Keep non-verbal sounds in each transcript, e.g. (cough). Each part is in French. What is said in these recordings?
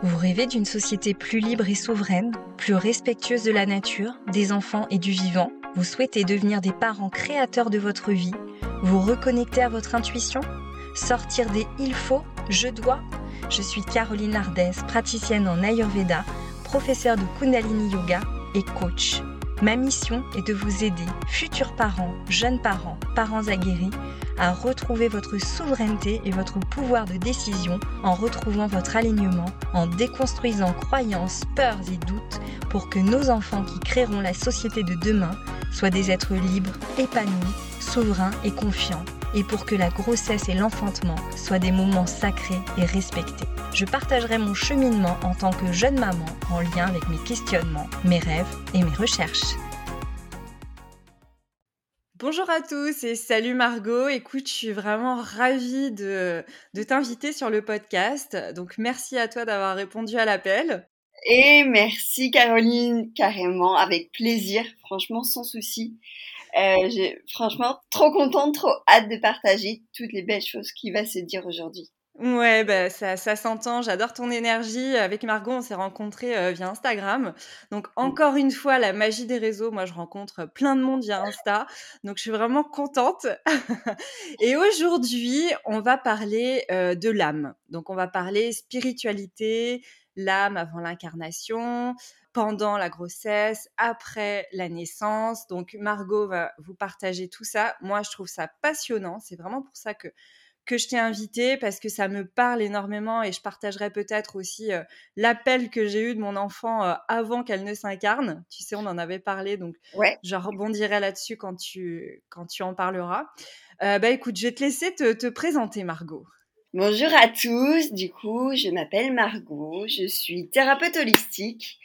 Vous rêvez d'une société plus libre et souveraine, plus respectueuse de la nature, des enfants et du vivant. Vous souhaitez devenir des parents créateurs de votre vie. Vous reconnecter à votre intuition. Sortir des il faut, je dois Je suis Caroline Ardès, praticienne en Ayurveda, professeure de Kundalini Yoga et coach. Ma mission est de vous aider, futurs parents, jeunes parents, parents aguerris, à retrouver votre souveraineté et votre pouvoir de décision en retrouvant votre alignement, en déconstruisant croyances, peurs et doutes pour que nos enfants qui créeront la société de demain soient des êtres libres, épanouis, souverains et confiants, et pour que la grossesse et l'enfantement soient des moments sacrés et respectés. Je partagerai mon cheminement en tant que jeune maman en lien avec mes questionnements, mes rêves et mes recherches. Bonjour à tous et salut Margot. Écoute, je suis vraiment ravie de, de t'inviter sur le podcast. Donc merci à toi d'avoir répondu à l'appel. Et merci Caroline, carrément, avec plaisir, franchement sans souci. Euh, j'ai franchement trop contente, trop hâte de partager toutes les belles choses qui va se dire aujourd'hui. Ouais, bah, ça, ça s'entend. J'adore ton énergie. Avec Margot, on s'est rencontrés euh, via Instagram. Donc, mmh. encore une fois, la magie des réseaux. Moi, je rencontre plein de monde via Insta. Donc, je suis vraiment contente. (laughs) Et aujourd'hui, on va parler euh, de l'âme. Donc, on va parler spiritualité, l'âme avant l'incarnation, pendant la grossesse, après la naissance. Donc, Margot va vous partager tout ça. Moi, je trouve ça passionnant. C'est vraiment pour ça que que je t'ai invité parce que ça me parle énormément et je partagerai peut-être aussi euh, l'appel que j'ai eu de mon enfant euh, avant qu'elle ne s'incarne. Tu sais, on en avait parlé, donc je rebondirai là-dessus quand tu, quand tu en parleras. Euh, bah écoute, je vais te laisser te, te présenter, Margot. Bonjour à tous, du coup, je m'appelle Margot, je suis thérapeute holistique,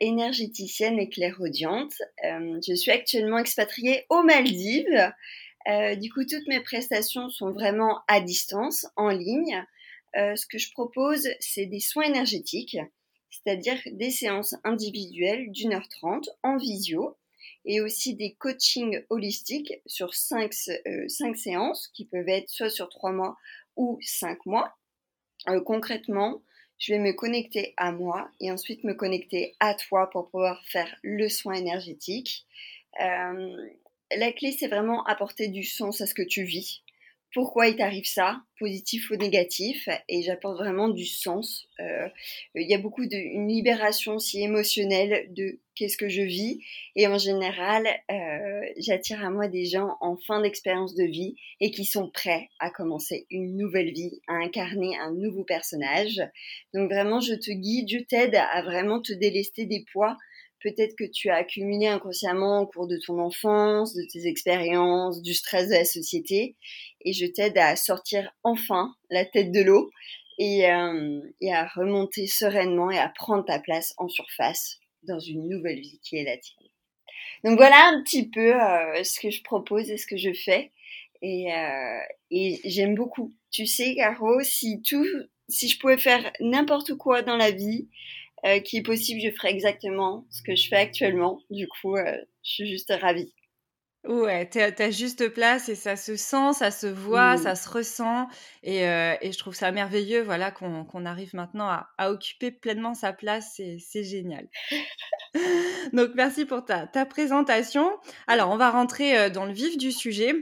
énergéticienne et clairaudiente. je suis actuellement expatriée aux Maldives euh, du coup, toutes mes prestations sont vraiment à distance, en ligne. Euh, ce que je propose, c'est des soins énergétiques, c'est-à-dire des séances individuelles d'une heure trente en visio et aussi des coachings holistiques sur cinq, euh, cinq séances qui peuvent être soit sur trois mois ou cinq mois. concrètement, je vais me connecter à moi et ensuite me connecter à toi pour pouvoir faire le soin énergétique. Euh, la clé, c'est vraiment apporter du sens à ce que tu vis. Pourquoi il t'arrive ça, positif ou négatif, et j'apporte vraiment du sens. Euh, il y a beaucoup d'une libération aussi émotionnelle de qu'est-ce que je vis, et en général, euh, j'attire à moi des gens en fin d'expérience de vie et qui sont prêts à commencer une nouvelle vie, à incarner un nouveau personnage. Donc vraiment, je te guide, je t'aide à vraiment te délester des poids peut-être que tu as accumulé inconsciemment au cours de ton enfance, de tes expériences, du stress de la société. Et je t'aide à sortir enfin la tête de l'eau et, euh, à remonter sereinement et à prendre ta place en surface dans une nouvelle vie qui est la tienne. Donc voilà un petit peu euh, ce que je propose et ce que je fais. Et, euh, et j'aime beaucoup. Tu sais, Caro, si tout, si je pouvais faire n'importe quoi dans la vie, euh, qui est possible, je ferai exactement ce que je fais actuellement. Du coup, euh, je suis juste ravie. Ouais, t'as juste place et ça se sent, ça se voit, ça se ressent. Et, euh, et, je trouve ça merveilleux voilà, qu'on arrive maintenant à, à, occuper pleinement sa place. C'est génial. (laughs) Donc, merci pour ta, ta, présentation. Alors, on va rentrer dans le vif du sujet.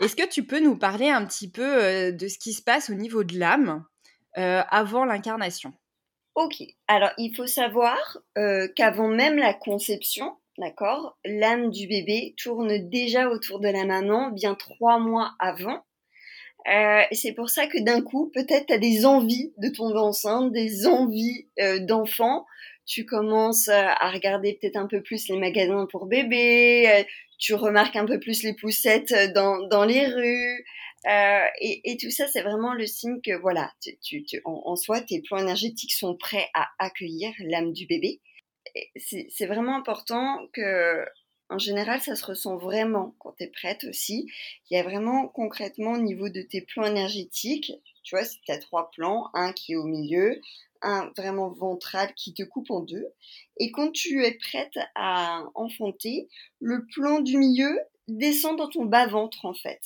Est-ce que tu peux nous parler un petit peu de ce qui se passe au niveau de l'âme avant l'incarnation? Ok, alors il faut savoir euh, qu'avant même la conception, d'accord, l'âme du bébé tourne déjà autour de la maman bien trois mois avant. Euh, c'est pour ça que d'un coup, peut-être tu as des envies de tomber enceinte, des envies euh, d'enfant. Tu commences à regarder peut-être un peu plus les magasins pour bébés, tu remarques un peu plus les poussettes dans, dans les rues. Euh, et, tout ça, c'est vraiment le signe que, voilà, tu, en, soi, tes plans énergétiques sont prêts à accueillir l'âme du bébé. C'est vraiment important que, en général, ça se ressent vraiment quand tu es prête aussi. Il y a vraiment concrètement au niveau de tes plans énergétiques, tu vois, tu as trois plans, un qui est au milieu, un vraiment ventral qui te coupe en deux. Et quand tu es prête à enfanter, le plan du milieu descend dans ton bas-ventre en fait.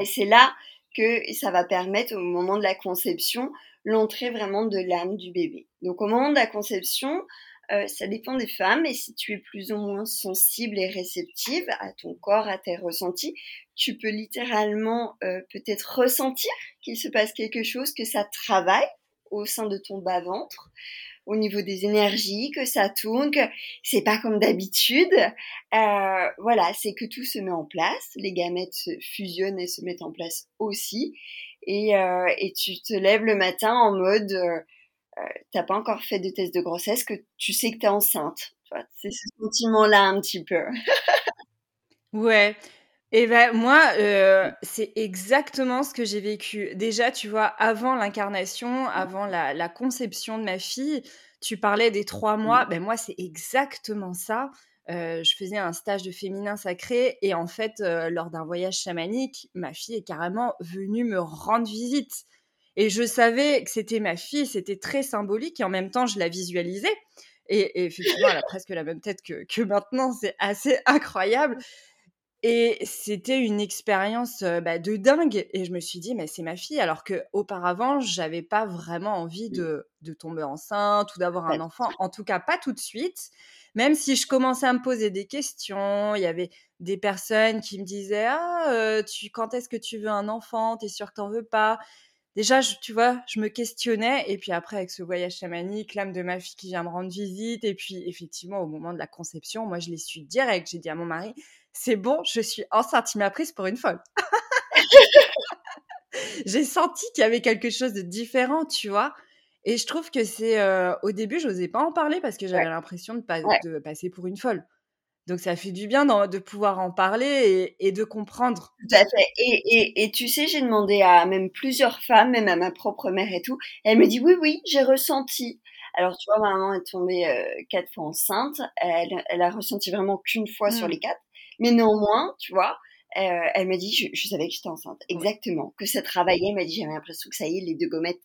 Et c'est là que ça va permettre au moment de la conception l'entrée vraiment de l'âme du bébé. Donc au moment de la conception, euh, ça dépend des femmes et si tu es plus ou moins sensible et réceptive à ton corps, à tes ressentis, tu peux littéralement euh, peut-être ressentir qu'il se passe quelque chose, que ça travaille au sein de ton bas-ventre au niveau des énergies, que ça tourne, que c'est pas comme d'habitude. Euh, voilà, c'est que tout se met en place, les gamètes se fusionnent et se mettent en place aussi. Et, euh, et tu te lèves le matin en mode, euh, euh t'as pas encore fait de test de grossesse, que tu sais que t'es enceinte. C'est ce sentiment-là un petit peu. ouais. Et ben moi, euh, c'est exactement ce que j'ai vécu. Déjà, tu vois, avant l'incarnation, avant la, la, conception de ma fille, tu parlais des trois mois. Ben moi, c'est exactement ça. Euh, je faisais un stage de féminin sacré et en fait, euh, lors d'un voyage chamanique, ma fille est carrément venue me rendre visite. Et je savais que c'était ma fille, c'était très symbolique et en même temps, je la visualisais. Et, et effectivement, elle a presque la même tête que, que maintenant, c'est assez incroyable. (laughs) Et c'était une expérience bah, de dingue. Et je me suis dit, mais c'est ma fille. Alors qu'auparavant, j'avais pas vraiment envie de, de tomber enceinte ou d'avoir un enfant. En tout cas, pas tout de suite. Même si je commençais à me poser des questions, il y avait des personnes qui me disaient, ah, tu, quand est-ce que tu veux un enfant? T'es sûr que t'en veux pas? Déjà, tu vois, je me questionnais. Et puis après, avec ce voyage chamanique, l'âme de ma fille qui vient me rendre visite. Et puis, effectivement, au moment de la conception, moi, je l'ai su direct. J'ai dit à mon mari, c'est bon, je suis enceinte. Il m'a prise pour une folle. (laughs) j'ai senti qu'il y avait quelque chose de différent, tu vois? Et je trouve que c'est. Euh, au début, je n'osais pas en parler parce que j'avais l'impression de, de, passer pour une folle. Donc, ça fait du bien de pouvoir en parler et, de comprendre. Tout à fait. Et, et, tu sais, j'ai demandé à même plusieurs femmes, même à ma propre mère et tout. elle me dit oui, oui, j'ai ressenti. Alors, tu vois, ma maman est tombée euh, quatre fois enceinte. Elle, elle a ressenti vraiment qu'une fois sur mmh. les quatre. Mais néanmoins, tu vois, euh, elle m'a dit, je, je, savais que j'étais enceinte. Exactement. Que ça travaillait. Elle m'a dit, j'avais l'impression que ça y est, les deux gommettes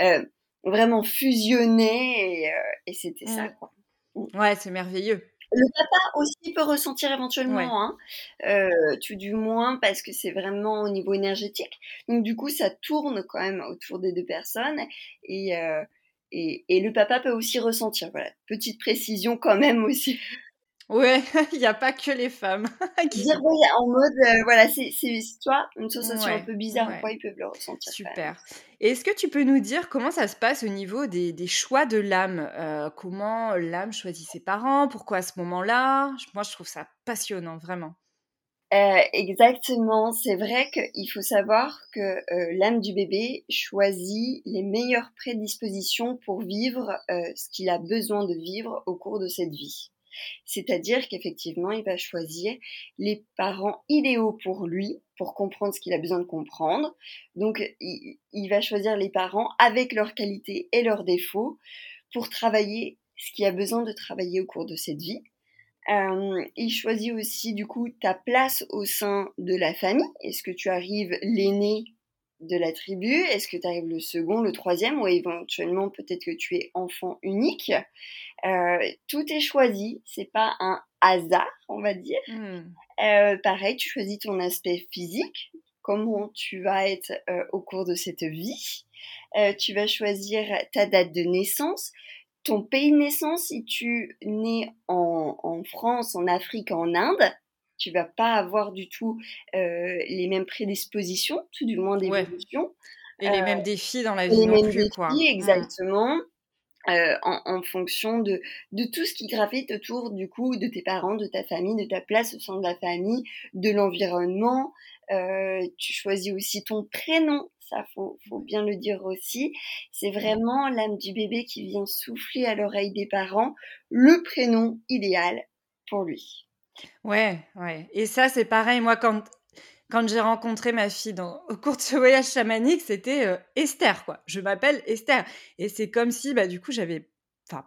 euh, vraiment fusionnaient et, euh, et c'était ça, quoi. Mm. Ouais, c'est merveilleux. Le papa aussi peut ressentir éventuellement, hein, tout du moins parce que c'est vraiment au niveau énergétique. Donc du coup, ça tourne quand même autour des deux personnes et, et, et le papa peut aussi ressentir. Voilà, petite précision quand même aussi. Ouais, (laughs) il n'y a pas que les femmes (laughs) qui Dire en mode, euh, voilà, c'est toi, une sensation un peu bizarre, ouais. ils peuvent le ressentir. Super. Est-ce que tu peux nous dire comment ça se passe au niveau des, des choix de l'âme euh, Comment l'âme choisit ses parents Pourquoi à ce moment-là? Moi, je trouve ça passionnant, vraiment. Euh, exactement, c'est vrai qu'il faut savoir que euh, l'âme du bébé choisit les meilleures prédispositions pour vivre euh, ce qu'il a besoin de vivre au cours de cette vie. C'est-à-dire qu'effectivement, il va choisir les parents idéaux pour lui, pour comprendre ce qu'il a besoin de comprendre. Donc, il, va choisir les parents avec leurs qualités et leurs défauts pour travailler ce qu'il a besoin de travailler au cours de cette vie. Euh, il choisit aussi du coup ta place au sein de la famille. Est-ce que tu arrives l'aîné de la tribu Est-ce que tu arrives le second, le troisième ou éventuellement peut-être que tu es enfant unique? Euh, Tout est choisi, c'est pas un hasard, on va dire. Hmm. Euh, pareil, tu choisis ton aspect physique, comment tu vas être euh, au cours de cette vie? tu vas choisir ta date de naissance, ton pays de naissance si tu nais en, en France, en Afrique, en Inde tu vas pas avoir du tout euh, les mêmes prédispositions, tout du moins d'évolution. Et les mêmes euh, défis dans la vie les non mêmes plus, défis, quoi. Mmh. exactement. Euh, en, en, fonction de, de tout ce qui gravite autour du coup de tes parents, de ta famille, de ta place au sein de la famille, de l'environnement. Euh, tu choisis aussi ton prénom, ça faut, faut bien le dire aussi. C'est vraiment l'âme du bébé qui vient souffler à l'oreille des parents le prénom idéal pour lui. Ouais, ouais. Et ça, c'est pareil. Moi, quand, quand j'ai rencontré ma fille dans, au cours de ce voyage chamanique, c'était euh, Esther, quoi. Je m'appelle Esther. Et c'est comme si, bah, du coup, j'avais. Enfin,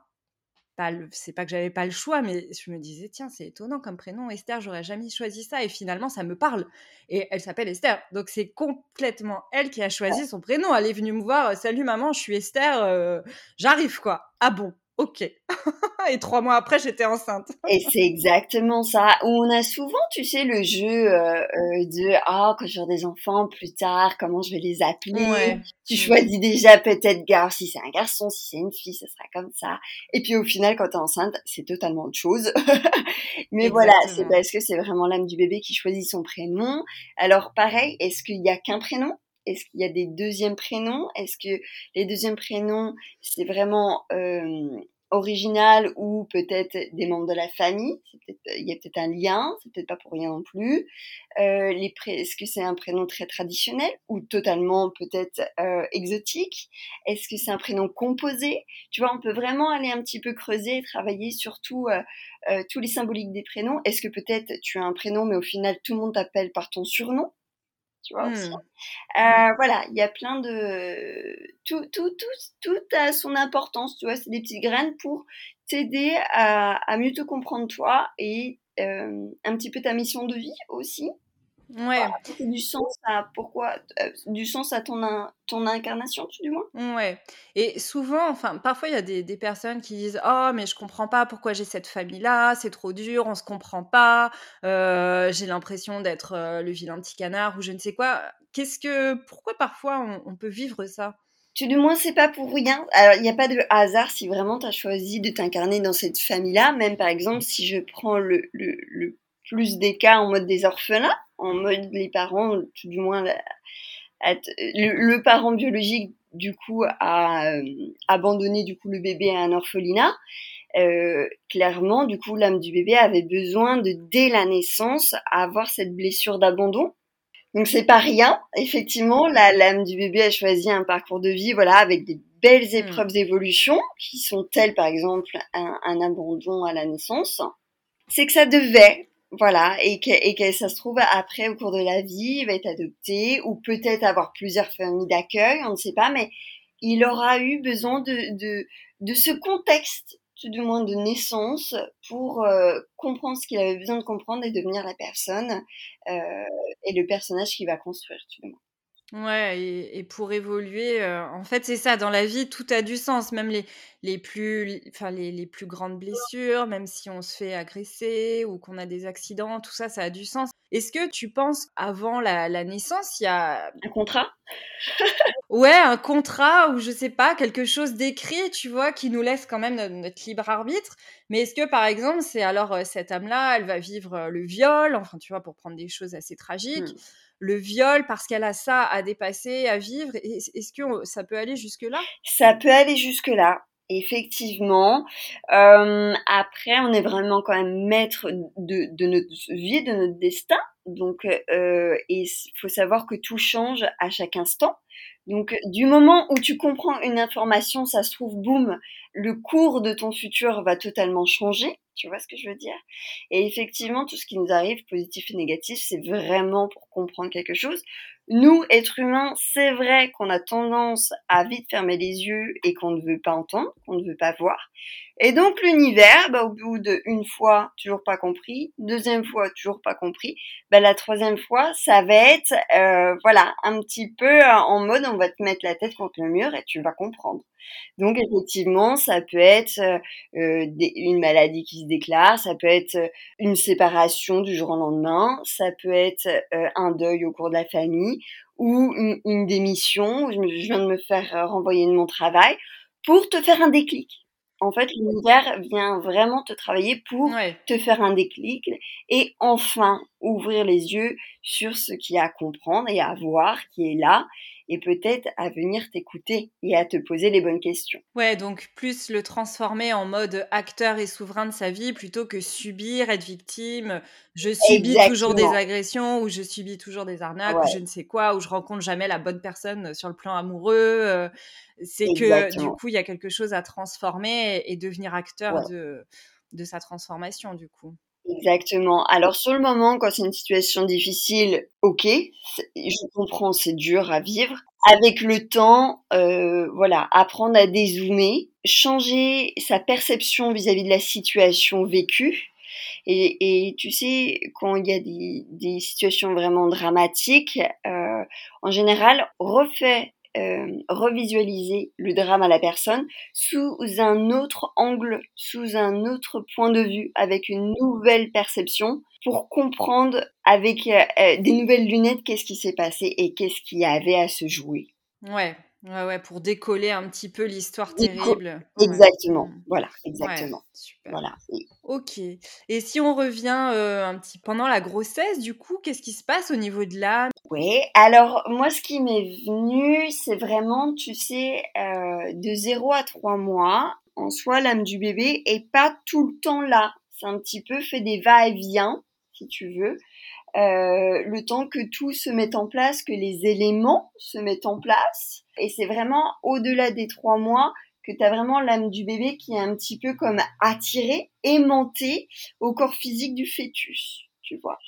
pas le... c'est pas que j'avais pas le choix, mais je me disais, tiens, c'est étonnant comme prénom, Esther, j'aurais jamais choisi ça. Et finalement, ça me parle. Et elle s'appelle Esther. Donc, c'est complètement elle qui a choisi son prénom. Elle est venue me voir, salut maman, je suis Esther, euh, j'arrive, quoi. Ah bon? Ok. (laughs) et trois mois après, j'étais enceinte. (laughs) et c'est exactement ça. On a souvent, tu sais, le jeu euh, euh, de ah quand j'aurai des enfants plus tard, comment je vais les appeler. Tu mm. choisis déjà peut-être gar si c'est un garçon, si c'est une fille, ce sera comme ça. Et puis au final, quand tu es enceinte, c'est totalement autre chose. (laughs) Mais voilà, c'est parce que c'est vraiment l'âme du bébé qui choisit son prénom. Alors pareil, est-ce qu'il y a qu'un prénom? Est-ce qu'il y a des deuxièmes prénoms? Est-ce que les deuxièmes prénoms, c'est vraiment euh, original ou peut-être des membres de la famille? Il y a peut-être un lien, c'est peut-être pas pour rien non plus. Euh, Est-ce que c'est un prénom très traditionnel ou totalement peut-être euh, exotique? Est-ce que c'est un prénom composé? Tu vois, on peut vraiment aller un petit peu creuser et travailler sur tous les symboliques des prénoms. Est-ce que peut-être tu as un prénom mais au final tout le monde t'appelle par ton surnom? Tu vois. Mmh. Euh, voilà, il y a plein de... Tout, tout, tout, tout a son importance, tu vois, c'est des petites graines pour t'aider à, à, mieux te comprendre toi et euh, un petit peu ta mission de vie aussi. Ouais. du sens à pourquoi, euh, du sens à ton, ton incarnation, tu du moins? Ouais. Et souvent, enfin, parfois il y a des, des, personnes qui disent Oh, mais je comprends pas pourquoi j'ai cette famille-là, c'est trop dur, on se comprend pas, euh, j'ai l'impression d'être euh, le vilain petit canard ou je ne sais quoi. Qu'est-ce que, pourquoi parfois on, peut vivre ça? Tu, du moins, c'est pas pour rien. Alors, il n'y a pas de hasard si vraiment tu as choisi de t'incarner dans cette famille-là. Même par exemple, si je prends le, le, le plus des cas en mode des orphelins, en mode les parents, tout du moins le, parent biologique du coup a euh, abandonné du coup le bébé à un orphelinat. Euh, clairement, du coup, l'âme du bébé avait besoin de dès la naissance avoir cette blessure d'abandon. Donc c'est pas rien. Effectivement, la l'âme du bébé a choisi un parcours de vie, voilà, avec des belles hmm. épreuves d'évolution qui sont telles, par exemple, un, un abandon à la naissance. C'est que ça devait voilà, et que, et que ça se trouve après, au cours de la vie, il va être adopté, ou peut-être avoir plusieurs familles d'accueil, on ne sait pas, mais il aura eu besoin de, de, de ce contexte, tout du moins de naissance, pour euh, comprendre ce qu'il avait besoin de comprendre et devenir la personne euh, et le personnage qu'il va construire, tout du. Ouais, et, pour évoluer, euh, en fait, c'est ça, dans la vie, tout a du sens, même les, les, plus, enfin, les, les plus grandes blessures, même si on se fait agresser ou qu'on a des accidents, tout ça, ça a du sens. Est-ce que tu penses avant la, la naissance, il y a... Un contrat? Ouais, un contrat ou je sais pas, quelque chose d'écrit, tu vois, qui nous laisse quand même notre, libre arbitre. Mais est-ce que, par exemple, c'est alors euh, cette âme-là, elle va vivre euh, le viol, enfin, tu vois, pour prendre des choses assez tragiques. Mmh le viol parce qu'elle a ça à dépasser, à vivre Est-ce que ça peut aller jusque-là? Ça peut aller jusque-là. Effectivement. Euh, après, on est vraiment quand même maître de, de notre vie, de notre destin. Donc, euh, il faut savoir que tout change à chaque instant. Donc, du moment où tu comprends une information, ça se trouve, boum, le cours de ton futur va totalement changer. Tu vois ce que je veux dire? Et effectivement, tout ce qui nous arrive, positif et négatif, c'est vraiment pour comprendre quelque chose. Nous, êtres humains, c'est vrai qu'on a tendance à vite fermer les yeux et qu'on ne veut pas entendre, qu'on ne veut pas voir. Et donc l'univers, bah, au bout d'une fois, toujours pas compris, deuxième fois, toujours pas compris, bah, la troisième fois, ça va être, euh, voilà, un petit peu en mode, on va te mettre la tête contre le mur et tu vas comprendre. Donc effectivement, ça peut être euh, euh une maladie qui se déclare, ça peut être euh, une séparation du jour au lendemain, ça peut être euh, un deuil au cours de la famille ou une, une démission, je, je viens de me faire renvoyer de mon travail, pour te faire un déclic. En fait, l'univers vient vraiment te travailler pour te faire un déclic et enfin ouvrir les yeux sur ce qu'il y a à comprendre et à voir qui est là et peut-être à venir t'écouter et à te poser les bonnes questions. Ouais, donc plus le transformer en mode acteur et souverain de sa vie plutôt que subir, être victime, je subis toujours des agressions ou je subis toujours des arnaques ou je ne sais quoi, ou je rencontre jamais la bonne personne sur le plan amoureux. Euh, c'est que du coup, il y a quelque chose à transformer et, devenir acteur de, de sa transformation du coup. Exactement. Alors sur le moment, quand c'est une situation difficile, ok, je comprends, c'est dur à vivre. Avec le temps, euh, voilà, apprendre à dézoomer, changer sa perception vis-à-vis de la situation vécue. Et, et, tu sais, quand il y a des, des situations vraiment dramatiques, euh, en général, refait euh, revisualiser le drame à la personne sous un autre angle, sous un autre point de vue, avec une nouvelle perception, pour comprendre avec euh, des nouvelles lunettes qu'est-ce qui s'est passé et qu'est-ce qu'il y avait à se jouer. Ouais, Ouais, ouais, pour décoller un petit peu l'histoire terrible. Exactement, mmh. voilà, exactement. super. Voilà. Ok. Et si on revient euh, un petit pendant la grossesse, du coup, qu'est-ce qui se passe au niveau de l'âme? Oui, alors moi, ce qui m'est venu, c'est vraiment, tu sais, euh, de 0 à 3 mois, en soi, l'âme du bébé est pas tout le temps là. C'est un petit peu fait des va-et-vient, si tu veux. Euh, le temps que tout se mette en place, que les éléments se mettent en place. Et c'est vraiment au-delà des trois mois que tu as vraiment l'âme du bébé qui est un petit peu comme attirée, aimantée au corps physique du fœtus, tu vois.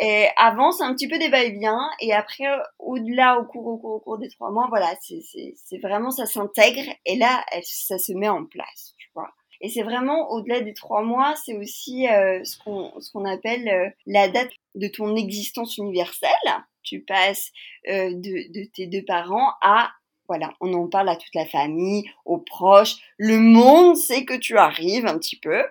Et avant, c'est un petit peu des va-et-vient, et après, au-delà, au cours, au cours, au cours des trois mois, voilà, c'est vraiment, ça s'intègre, et là, ça se met en place, tu vois. Et c'est vraiment au-delà des trois mois, c'est aussi euh, ce qu'on ce qu'on appelle euh, la date de ton existence universelle. Tu passes euh, de, de tes deux parents à voilà, on en parle à toute la famille, aux proches, le monde sait que tu arrives un petit peu,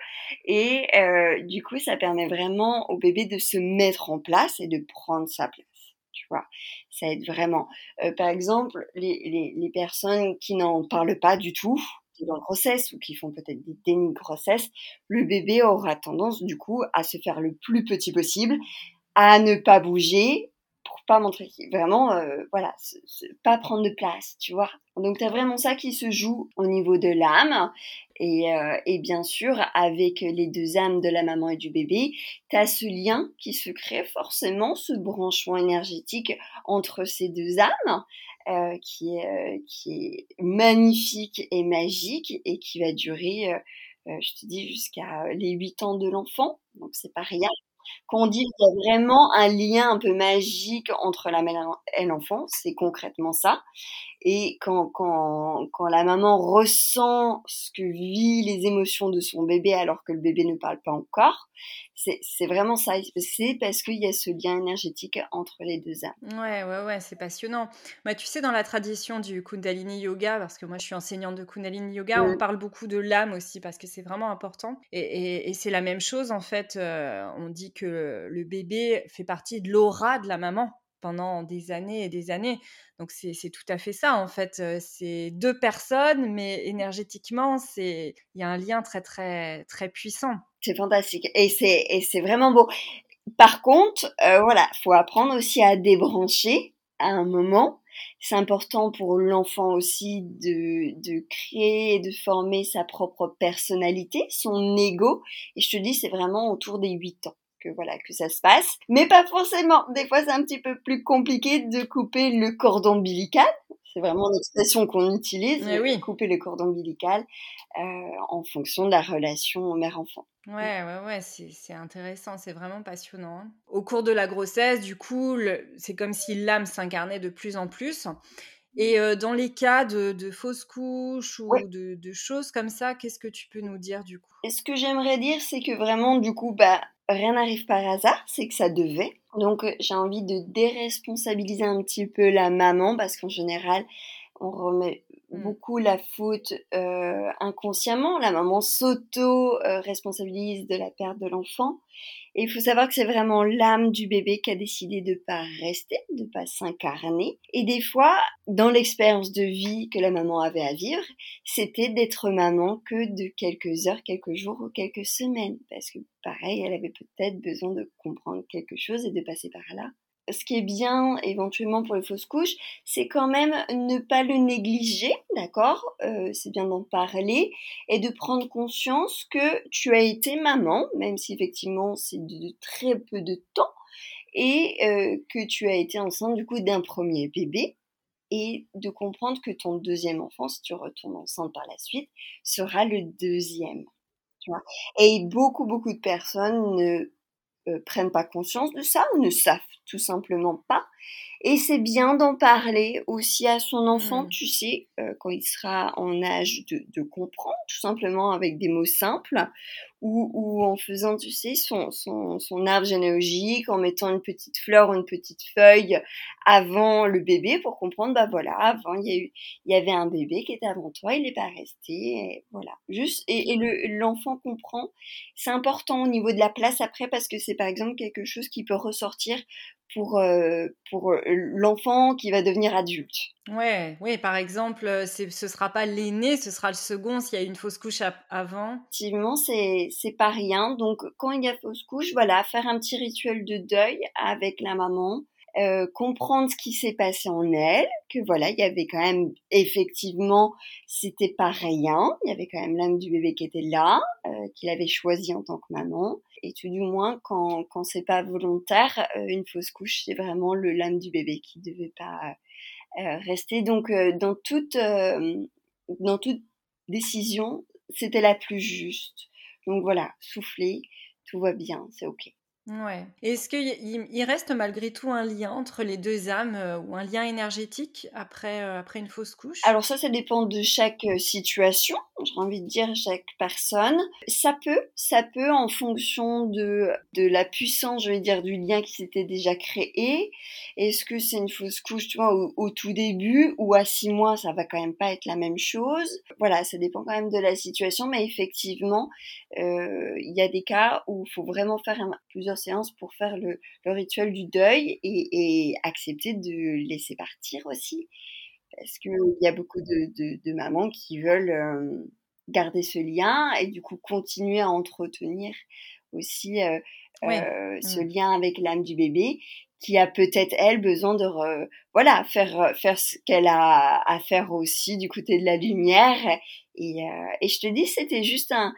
et euh, du coup, ça permet vraiment au bébé de se mettre en place et de prendre sa place. Tu vois, ça aide vraiment. Euh, par exemple, les, les, les personnes qui n'en parlent pas du tout, dans grossesse ou qui font peut-être des dénis de grossesse, le bébé aura tendance du coup à se faire le plus petit possible, à ne pas bouger pour pas montrer vraiment euh, voilà pas prendre de place tu vois. Donc tu as vraiment ça qui se joue au niveau de l'âme et, euh, et, bien sûr avec les deux âmes de la maman et du bébé tu as ce lien qui se crée forcément ce branchement énergétique entre ces deux âmes euh, qui, est, euh, qui est magnifique et magique et qui va durer, euh, je te dis, jusqu'à les 8 ans de l'enfant. Donc c'est pas rien. Quand dit qu'il y a vraiment un lien un peu magique entre la mère et l'enfant, c'est concrètement ça. Et quand, quand, quand la maman ressent ce que vit les émotions de son bébé alors que le bébé ne parle pas encore, c'est vraiment ça. C'est parce qu'il y a ce lien énergétique entre les deux âmes. Ouais, ouais, ouais, c'est passionnant. Bah, tu sais, dans la tradition du Kundalini Yoga, parce que moi je suis enseignante de Kundalini Yoga, on parle beaucoup de l'âme aussi parce que c'est vraiment important. Et, et, c'est la même chose en fait. Euh, on dit que le bébé fait partie de l'aura de la maman pendant des années et des années. Donc c'est tout à fait ça en fait. C'est deux personnes, mais énergétiquement, c'est il y a un lien très très très puissant. C'est fantastique et c'est c'est vraiment beau. Par contre, voilà, faut apprendre aussi à débrancher à un moment. C'est important pour l'enfant aussi de, de créer et de former sa propre personnalité, son ego. Et je te dis, c'est vraiment autour des 8 ans que voilà que ça se passe. Mais pas forcément. Des fois, c'est un petit peu plus compliqué de couper le cordon ombilical. C'est vraiment l'expression qu'on utilise, oui. couper le cordon ombilical euh, en fonction de la relation mère-enfant. Ouais, ouais, ouais, c'est intéressant, c'est vraiment passionnant. Hein. Au cours de la grossesse, du coup, c'est comme si l'âme s'incarnait de plus en plus. Et euh, dans les cas de, de fausses couches ou de, de, choses comme ça, qu'est-ce que tu peux nous dire du coup? Ce que j'aimerais dire, c'est que vraiment, du coup, bah, rien n'arrive par hasard, c'est que ça devait. Donc euh, j'ai envie de déresponsabiliser un petit peu la maman parce qu'en général, on remet mmh. beaucoup la faute euh, inconsciemment. La maman s'auto-responsabilise de la perte de l'enfant. Et il faut savoir que c'est vraiment l'âme du bébé qui a décidé de pas rester, de pas s'incarner. Et des fois, dans l'expérience de vie que la maman avait à vivre, c'était d'être maman que de quelques heures, quelques jours ou quelques semaines. Parce que pareil, elle avait peut-être besoin de comprendre quelque chose et de passer par là ce qui est bien éventuellement pour les fausses couches, c'est quand même ne pas le négliger, d'accord euh, C'est bien d'en parler et de prendre conscience que tu as été maman, même si effectivement c'est de, très peu de temps, et euh, que tu as été enceinte du coup d'un premier bébé, et de comprendre que ton deuxième enfant, si tu retournes enceinte par la suite, sera le deuxième. Tu vois et beaucoup, beaucoup de personnes ne euh, prennent pas conscience de ça ou ne savent tout simplement pas. Et c'est bien d'en parler aussi à son enfant, Mmh. tu sais, euh, quand il sera en âge de, de comprendre, tout simplement avec des mots simples, ou, ou en faisant, tu sais, son, son, son arbre généalogique, en mettant une petite fleur ou une petite feuille avant le bébé pour comprendre, bah voilà, avant il y a eu, il y avait un bébé qui était avant toi, il n'est pas resté, et voilà. Juste, et, et le, l'enfant comprend. C'est important au niveau de la place après parce que c'est par exemple quelque chose qui peut ressortir pour, euh, pour euh, l'enfant qui va devenir adulte. Ouais, oui, par exemple, euh, ce sera pas l'aîné, ce sera le second s'il y a une fausse couche avant. Effectivement, c'est, c'est pas rien. Donc, quand il y a fausse couche, voilà, faire un petit rituel de deuil avec la maman, euh, comprendre ce qui s'est passé en elle, que voilà, il y avait quand même, effectivement, c'était pas rien. Il y avait quand même l'âme du bébé qui était là, euh, qu'il avait choisi en tant que maman. Et tout du moins, quand, quand c'est pas volontaire, euh, une fausse couche, c'est vraiment le l'âme du bébé qui devait pas rester. Donc, dans toute, dans toute décision, c'était la plus juste. Donc voilà, souffler, tout va bien, c'est ok. Ouais. Est-ce qu'il il- il reste malgré tout un lien entre les deux âmes euh, ou un lien énergétique après, euh, après une fausse couche? Alors ça, ça dépend de chaque euh, situation, j'ai envie de dire chaque personne. Ça peut, ça peut en fonction de, de la puissance, je vais dire, du lien qui s'était déjà créé. Est-ce que c'est une fausse couche, tu vois, au, au tout début ou à six mois, ça va quand même pas être la même chose? Voilà, ça dépend quand même de la situation, mais effectivement, euh, il y a des cas où il faut vraiment faire un- plusieurs séances pour faire le, le rituel du deuil et, et accepter de laisser partir aussi. Parce qu'il y a beaucoup de, de, de mamans qui veulent euh, garder ce lien et du coup continuer à entretenir aussi euh, euh, ce Mm. lien avec l'âme du bébé qui a peut-être elle besoin de re- voilà faire faire ce qu'elle a à faire aussi du côté de la lumière. Et, euh, et je te dis c'était juste un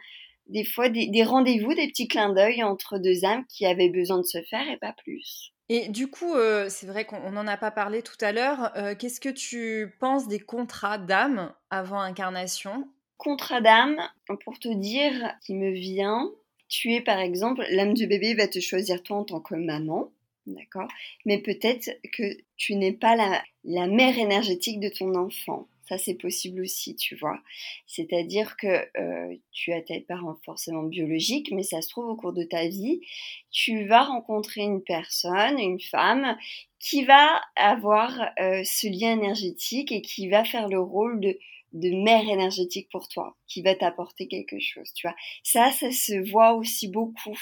des fois des, des rendez-vous des petits clins d'œil entre deux âmes qui avaient besoin de se faire et pas plus Et du coup, euh, c'est vrai qu'on n'en a pas parlé tout à l'heure. euh, Qu'est-ce que tu penses des contrats d'âme avant incarnation? Contrat d'âme, pour te dire qui me vient, tu es par exemple, l'âme du bébé va te choisir toi en tant que maman, d'accord? Mais peut-être que tu n'es pas la, la mère énergétique de ton enfant. Ça, c'est possible aussi, tu vois. C'est-à-dire que tu as tes parents forcément biologiques, mais ça se trouve au cours de ta vie, tu vas rencontrer une personne, une femme, qui va avoir ce lien énergétique et qui va faire le rôle de, de mère énergétique pour toi, qui va t'apporter quelque chose, tu vois. Ça, ça se voit aussi beaucoup.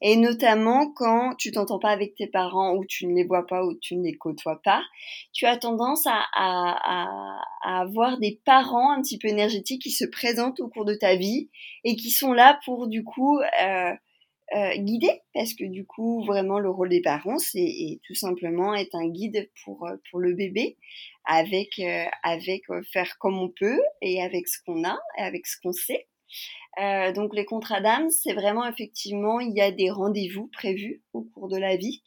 Et notamment quand tu t'entends pas avec tes parents ou tu ne les vois pas ou tu ne les côtoies pas, tu as tendance à, avoir des parents un petit peu énergétiques qui se présentent au cours de ta vie et qui sont là pour du coup euh, euh, guider. Parce que du coup vraiment le rôle des parents c'est tout simplement être un guide pour euh, pour le bébé avec avec faire comme on peut et avec ce qu'on a et avec ce qu'on sait euh, donc les contrats d'âme, c'est vraiment effectivement, il y a des rendez-vous prévus au cours de la vie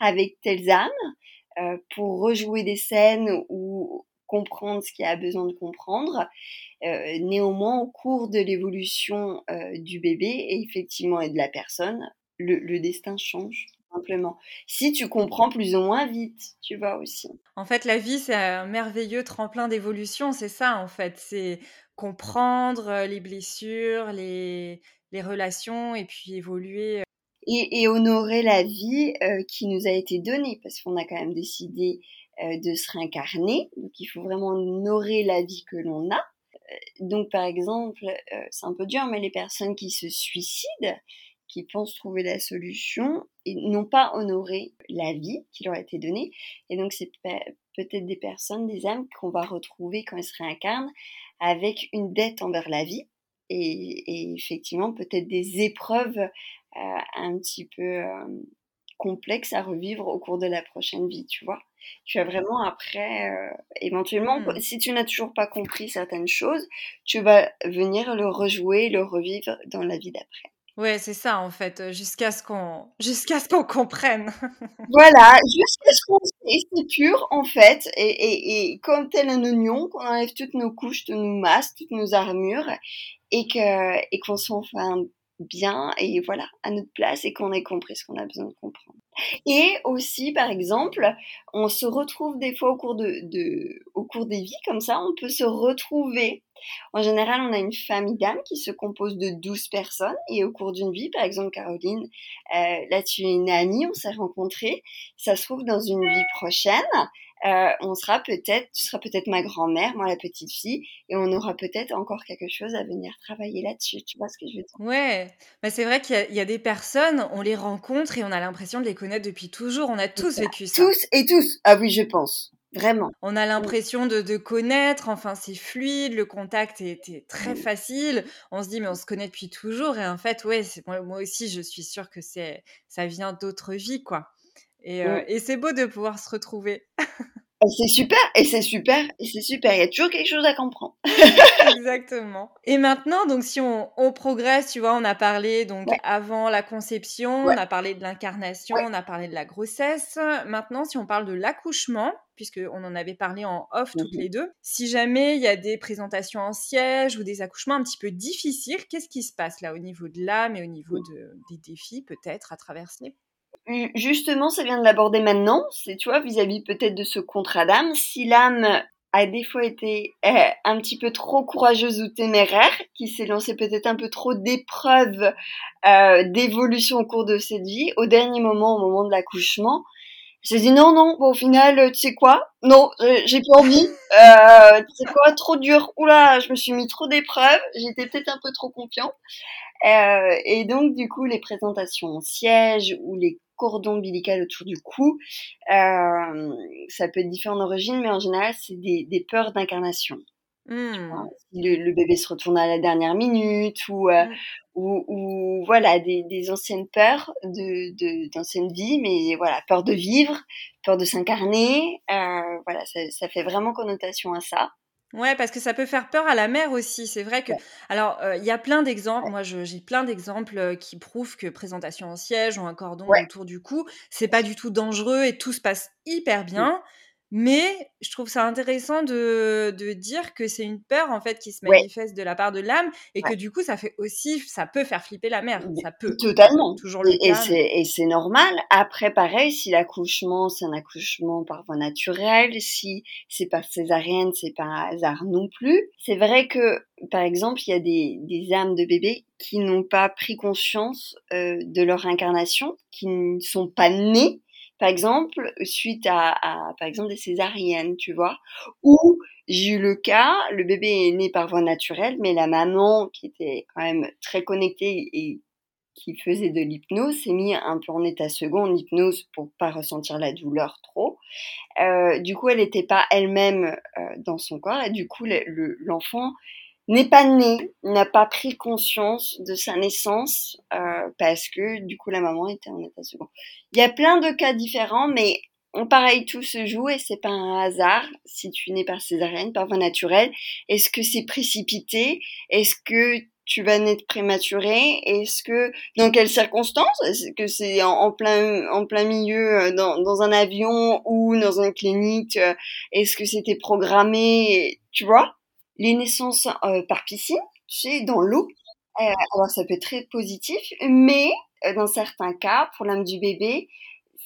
avec telles âmes euh, pour rejouer des scènes ou comprendre ce qu'il y a besoin de comprendre. Euh, néanmoins, au cours de l'évolution du bébé et effectivement et de la personne, le, le destin change simplement. Si tu comprends plus ou moins vite, tu vois aussi. En fait, la vie, c'est un merveilleux tremplin d'évolution, c'est ça, en fait. C'est comprendre les blessures, les, relations, et puis évoluer. Et, honorer la vie qui nous a été donnée, parce qu'on a quand même décidé de se réincarner, donc il faut vraiment honorer la vie que l'on a. Donc par exemple, c'est un peu dur, mais les personnes qui se suicident, qui pensent trouver la solution, n'ont pas honoré la vie qui leur a été donnée. Et donc c'est peut-être des personnes, des âmes qu'on va retrouver quand elles se réincarnent avec une dette envers la vie et, et effectivement peut-être des épreuves euh, un petit peu euh, complexes à revivre au cours de la prochaine vie, tu vois. Tu as vraiment après, euh, éventuellement, Hmm. si tu n'as toujours pas compris certaines choses, tu vas venir le rejouer, le revivre dans la vie d'après. Ouais, c'est ça, en fait, jusqu'à ce qu'on jusqu'à ce qu'on comprenne. (laughs) Voilà, jusqu'à ce qu'on pur en fait, et, et, et comme tel un oignon, qu'on enlève toutes nos couches, tous nos masques, toutes nos armures, et que et qu'on soit enfin bien, et voilà, à notre place, et qu'on ait compris ce qu'on a besoin de comprendre. Et aussi, par exemple, on se retrouve des fois au cours, de, de, au cours des vies, comme ça, on peut se retrouver. En général, on a une famille d'âmes qui se compose de 12 personnes et au cours d'une vie, par exemple, Caroline, euh, là tu es une amie, on s'est rencontrés, ça se trouve dans une vie prochaine, euh, on sera peut-être, tu seras peut-être ma grand-mère, moi la petite fille, et on aura peut-être encore quelque chose à venir travailler là-dessus. Tu vois ce que je veux dire? Ouais, bah, c'est vrai qu'il y, a des personnes, on les rencontre et on a l'impression de les connaître depuis toujours. On a tous vécu ça. Tous et tous. Ah oui, je pense. Vraiment. On a l'impression de, connaître, enfin c'est fluide, le contact était très facile. On se dit mais on se connaît depuis toujours et en fait ouais, moi, moi aussi je suis sûre que c'est ça vient d'autres vies quoi. Euh, et, c'est beau de pouvoir se retrouver. (laughs) c'est super, et c'est super, et c'est super. Il y a toujours quelque chose à comprendre. (laughs) Exactement. Et maintenant, donc, si on, progresse, tu vois, on a parlé donc avant la conception, on a parlé de l'incarnation, on a parlé de la grossesse. Maintenant, si on parle de l'accouchement, puisqu'on en avait parlé en off toutes mhm. les deux, si jamais il y a des présentations en siège ou des accouchements un petit peu difficiles, qu'est-ce qui se passe là au niveau de l'âme et au niveau des défis peut-être à traverser? Justement, ça vient de l'aborder maintenant. C'est, tu vois, vis-à-vis peut-être de ce contrat d'âme. Si l'âme a des fois été euh, un petit peu trop courageuse ou téméraire, qui s'est lancée peut-être un peu trop d'épreuves, euh, d'évolution au cours de cette vie, au dernier moment, au moment de l'accouchement, j'ai dit non, non, au final, tu sais quoi? Non, j'ai plus envie. Euh, tu sais quoi? Trop dur. Oula, je me suis mis trop d'épreuves. J'étais peut-être un peu trop confiant. Euh, et donc, du coup, les présentations en siège ou les cordon ombilical autour du cou. Euh, ça peut être différent d'origine, mais en général, c'est des, des peurs d'incarnation. Mmh. Si le, bébé se retourne à la dernière minute ou, euh, mmh. ou, ou, voilà des, des anciennes peurs de d'anciennes vies, mais voilà peur de vivre, peur de s'incarner, euh, voilà ça, ça, fait vraiment connotation à ça. Ouais, parce que ça peut faire peur à la mère aussi. C'est vrai que, alors, euh, il y a plein d'exemples. Moi, j'ai plein d'exemples euh, qui prouvent que présentation en siège ou un cordon autour du cou, c'est pas du tout dangereux et tout se passe hyper bien. Mais je trouve ça intéressant de, de dire que c'est une peur en fait qui se manifeste de la part de l'âme et que du coup ça fait aussi ça peut faire flipper la mère. Ça peut. totalement. Toujours le et, et c'est normal. Après pareil si l'accouchement c'est un accouchement par voie naturelle si c'est pas césarienne c'est pas un hasard non plus. C'est vrai que par exemple il y a des, des âmes de bébés qui n'ont pas pris conscience euh, de leur incarnation qui ne sont pas nés par exemple, suite à, à, par exemple, des césariennes, tu vois, où j'ai eu le cas, le bébé est né par voie naturelle, mais la maman, qui était quand même très connectée et qui faisait de l'hypnose, s'est mis un peu en état second en hypnose pour pas ressentir la douleur trop. Euh, du coup, elle n'était pas elle-même euh, dans son corps et du coup, l'enfant n'est pas né, n'a pas pris conscience de sa naissance euh, parce que du coup la maman était en état second. Il y a plein de cas différents, mais pareil tout se joue et c'est pas un hasard si tu nais par césarienne, par voie naturelle. Est-ce que c'est précipité? Est-ce que tu vas naître prématuré? Est-ce que dans quelles circonstances? Est-ce que c'est en, plein en plein milieu euh, dans, dans un avion ou dans une clinique? Euh, Est-ce que c'était programmé? Tu vois? Les naissances euh, par piscine, tu dans l'eau. Euh, alors ça peut être très positif, mais euh, dans certains cas, pour l'âme du bébé,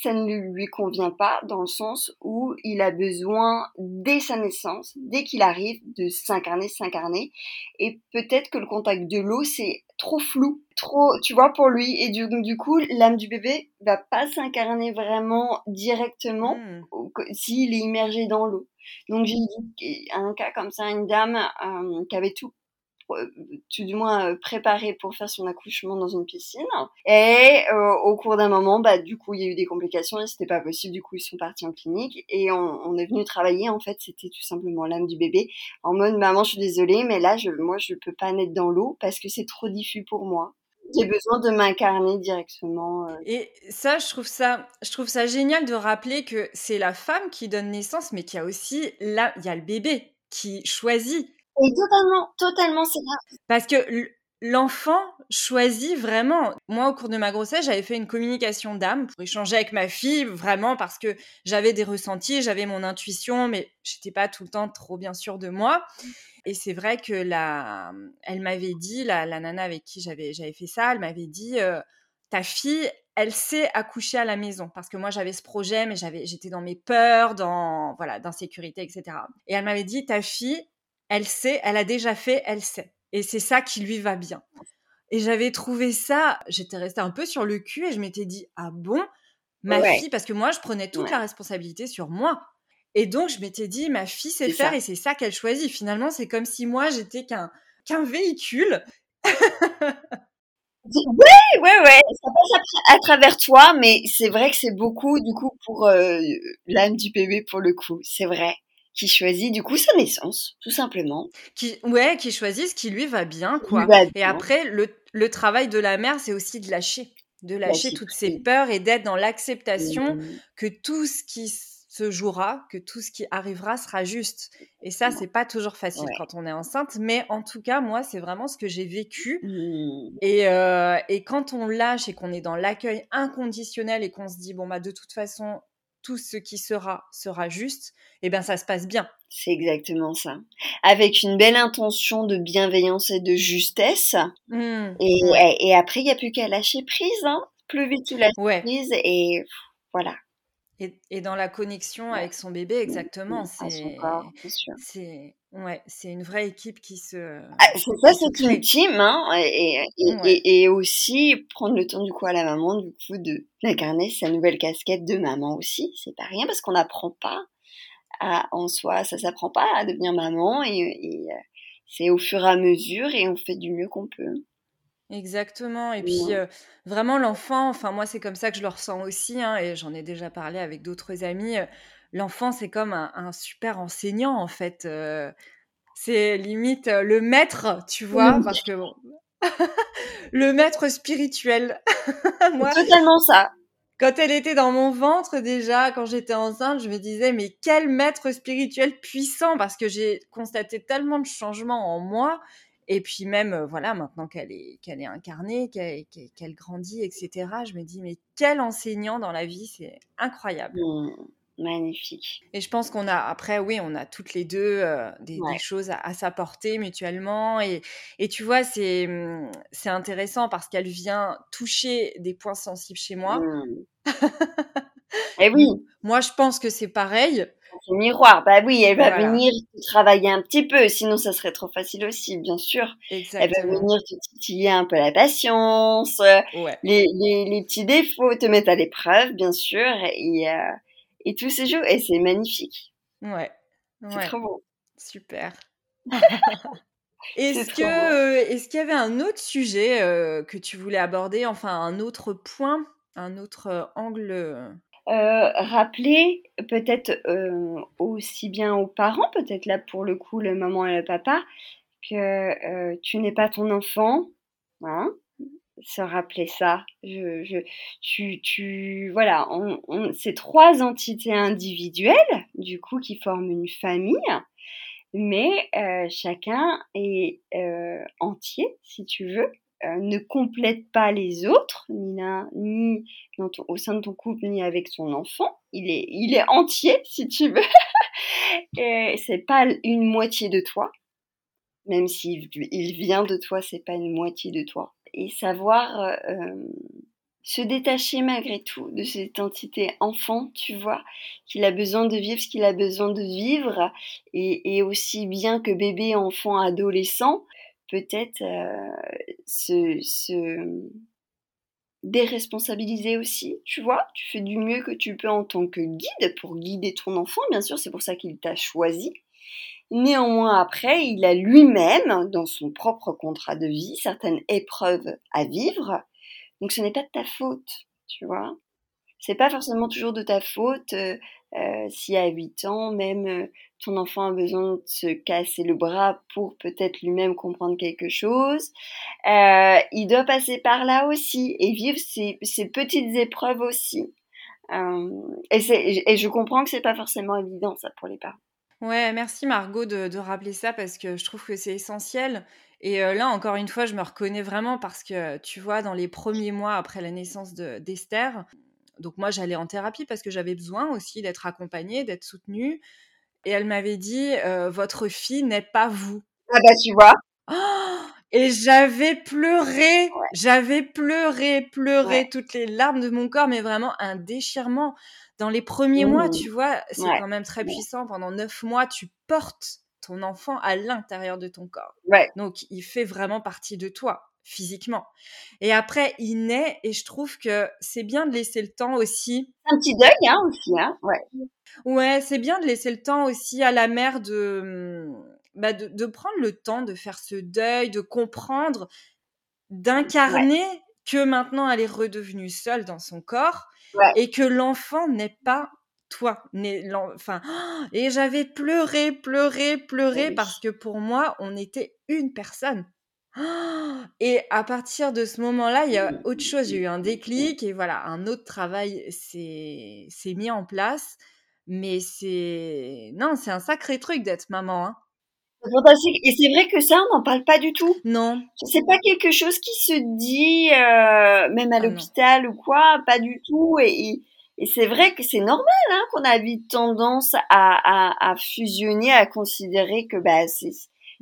ça ne lui convient pas dans le sens où il a besoin dès sa naissance, dès qu'il arrive, de s'incarner, s'incarner. Et peut-être que le contact de l'eau, c'est trop flou, trop, tu vois, pour lui. Et du, du coup, l'âme du bébé va pas s'incarner vraiment directement mmh. s'il est immergé dans l'eau. Donc j'ai eu un cas comme ça, une dame euh, qui avait tout tout du moins euh, préparé pour faire son accouchement dans une piscine. Et euh, au cours d'un moment, bah, du coup, il y a eu des complications et c'était pas possible. Du coup, ils sont partis en clinique et on, est venu travailler. En fait, c'était tout simplement l'âme du bébé en mode maman, je suis désolée, mais là, je, moi, je peux pas naître dans l'eau parce que c'est trop diffus pour moi. J'ai besoin de m'incarner directement. Euh. Et ça, je trouve ça, je trouve ça génial de rappeler que c'est la femme qui donne naissance, mais qu'il y a aussi là, il y a le bébé qui choisit. Et totalement, totalement, c'est vrai. Parce que l'enfant choisit vraiment. Moi, au cours de ma grossesse, j'avais fait une communication d'âme pour échanger avec ma fille, vraiment parce que j'avais des ressentis, j'avais mon intuition, mais j'étais pas tout le temps trop bien sûre de moi. Et c'est vrai que la, elle m'avait dit, la, nana avec qui j'avais, fait ça, elle m'avait dit, euh, ta fille, elle sait accoucher à la maison parce que moi j'avais ce projet, mais j'étais dans mes peurs, dans voilà, d'insécurité, etc. Et elle m'avait dit ta fille, elle sait, elle a déjà fait, elle sait, et c'est ça qui lui va bien. Et j'avais trouvé ça, j'étais restée un peu sur le cul et je m'étais dit ah bon, ma fille, parce que moi je prenais toute la responsabilité sur moi. Et donc je m'étais dit ma fille sait faire et c'est ça qu'elle choisit. Finalement c'est comme si moi j'étais qu'un qu'un véhicule. (laughs) Oui, ouais, ouais, ça passe à, travers toi, mais c'est vrai que c'est beaucoup, du coup, pour euh, l'âme du bébé, pour le coup, c'est vrai. Qui choisit, du coup, sa naissance, tout simplement. Qui, ouais, qui choisit ce qui lui va bien, quoi. Et après, le, le travail de la mère, c'est aussi de lâcher. De lâcher toutes ses peurs et d'être dans l'acceptation mmh que tout ce qui se jouera, que tout ce qui arrivera sera juste. Et ça, c'est pas toujours facile quand on est enceinte, mais en tout cas, moi, c'est vraiment ce que j'ai vécu. Mmh. Et, euh, et, quand on lâche et qu'on est dans l'accueil inconditionnel et qu'on se dit, bon, bah, de toute façon, tout ce qui sera sera juste, et eh bien ça se passe bien. C'est exactement ça. Avec une belle intention de bienveillance et de justesse. Mmh, et, et, après, il n'y a plus qu'à lâcher prise. Hein. Plus vite tu lâches prise et voilà. Et, dans la connexion avec son bébé, mmh, exactement. C'est ouais, c'est une vraie équipe qui se. Ah, c'est ça, c'est une team, hein, et, et, et, aussi prendre le temps du coup à la maman, du coup, de d'incarner sa nouvelle casquette de maman aussi. C'est pas rien parce qu'on n'apprend pas à, en soi, ça s'apprend pas à devenir maman et, euh, c'est au fur et à mesure et on fait du mieux qu'on peut. Exactement. Et puis, vraiment, l'enfant, enfin, moi, c'est comme ça que je le ressens aussi, hein, et j'en ai déjà parlé avec d'autres amis. L'enfant, c'est comme un, super enseignant, en fait. c'est limite le maître, tu vois, parce que (laughs) le maître spirituel. (laughs) moi, totalement ça. Quand elle était dans mon ventre déjà, quand j'étais enceinte, je me disais mais quel maître spirituel puissant parce que j'ai constaté tellement de changements en moi et puis même, voilà, maintenant qu'elle est, qu'elle est incarnée, qu'elle, grandit, etc., je me dis, mais quel enseignant dans la vie, c'est incroyable. Mmh, magnifique. Et je pense qu'on a, après, oui, on a toutes les deux des, choses à, s'apporter mutuellement. Et, et tu vois, c'est, mmh, c'est intéressant parce qu'elle vient toucher des points sensibles chez moi. Mmh. et (laughs) eh oui. Moi, je pense que c'est pareil miroir. Bah oui, elle va venir travailler un petit peu, sinon ça serait trop facile aussi, bien sûr. Elle va venir te titiller un peu la patience, les, les, les, petits défauts, te mettre à l'épreuve, bien sûr, et, euh, et tous ces jours. Et c'est magnifique. Ouais. C'est trop beau. Super. (laughs) Est-ce que euh, est-ce qu'il y avait un autre sujet euh, que tu voulais aborder, enfin un autre point, un autre angle euh, rappeler peut-être euh, aussi bien aux parents, peut-être là pour le coup le maman et le papa, que euh, tu n'es pas ton enfant, hein, se rappeler ça. Tu, voilà, on, c'est trois entités individuelles, du coup, qui forment une famille, mais chacun est entier, si tu veux, euh, ne complète pas les autres, ni, ni au sein de ton couple, ni avec son enfant. Il est, il est entier, si tu veux. (laughs) Et c'est pas une moitié de toi. Même s'il il vient de toi, c'est pas une moitié de toi. Et savoir euh, euh, se détacher malgré tout de cette entité enfant, tu vois, qu'il a besoin de vivre ce qu'il a besoin de vivre, et, aussi bien que bébé, enfant, adolescent, peut-être euh, se, déresponsabiliser aussi, tu vois, tu fais du mieux que tu peux en tant que guide pour guider ton enfant, bien sûr, c'est pour ça qu'il t'a choisi. Néanmoins, après, il a lui-même, dans son propre contrat de vie, certaines épreuves à vivre. Donc ce n'est pas de ta faute, tu vois. C'est pas forcément toujours de ta faute. Euh, euh, si à 8 ans, même euh, ton enfant a besoin de se casser le bras pour peut-être lui-même comprendre quelque chose, euh, il doit passer par là aussi et vivre ces, petites épreuves aussi. et, et je comprends que c'est pas forcément évident ça pour les parents. Ouais, merci Margot de, rappeler ça parce que je trouve que c'est essentiel. Et là, encore une fois, je me reconnais vraiment parce que, tu vois, dans les premiers mois après la naissance d'Esther, donc moi, j'allais en thérapie parce que j'avais besoin aussi d'être accompagnée, d'être soutenue. Et elle m'avait dit, votre fille n'est pas vous. Ah bah tu vois. Oh Et j'avais pleuré, j'avais pleuré, pleuré toutes les larmes de mon corps, mais vraiment un déchirement. Dans les premiers mois, mmh. tu vois, c'est quand même très puissant. Pendant neuf mois, tu portes ton enfant à l'intérieur de ton corps. Donc, il fait vraiment partie de toi physiquement. Et après, il naît et je trouve que c'est bien de laisser le temps aussi. Un petit deuil, hein, aussi, hein, ouais. Ouais, c'est bien de laisser le temps aussi à la mère de, bah de, prendre le temps de faire ce deuil, de comprendre, d'incarner que maintenant elle est redevenue seule dans son corps et que l'enfant n'est pas toi. Enfin, (gasps) et j'avais pleuré, pleuré, pleuré parce que pour moi, on était une personne. (gasps) Et à partir de ce moment-là, il y a autre chose. J'ai eu un déclic et voilà, un autre travail s'est mis en place. Mais c'est. Non, c'est un sacré truc d'être maman. Hein. C'est fantastique. Et c'est vrai que ça, on n'en parle pas du tout. Non. C'est pas quelque chose qui se dit, euh, même à ah l'hôpital ou quoi, pas du tout. Et, et, c'est vrai que c'est normal hein, qu'on a vite tendance à, à, à, fusionner, à considérer que bah, c'est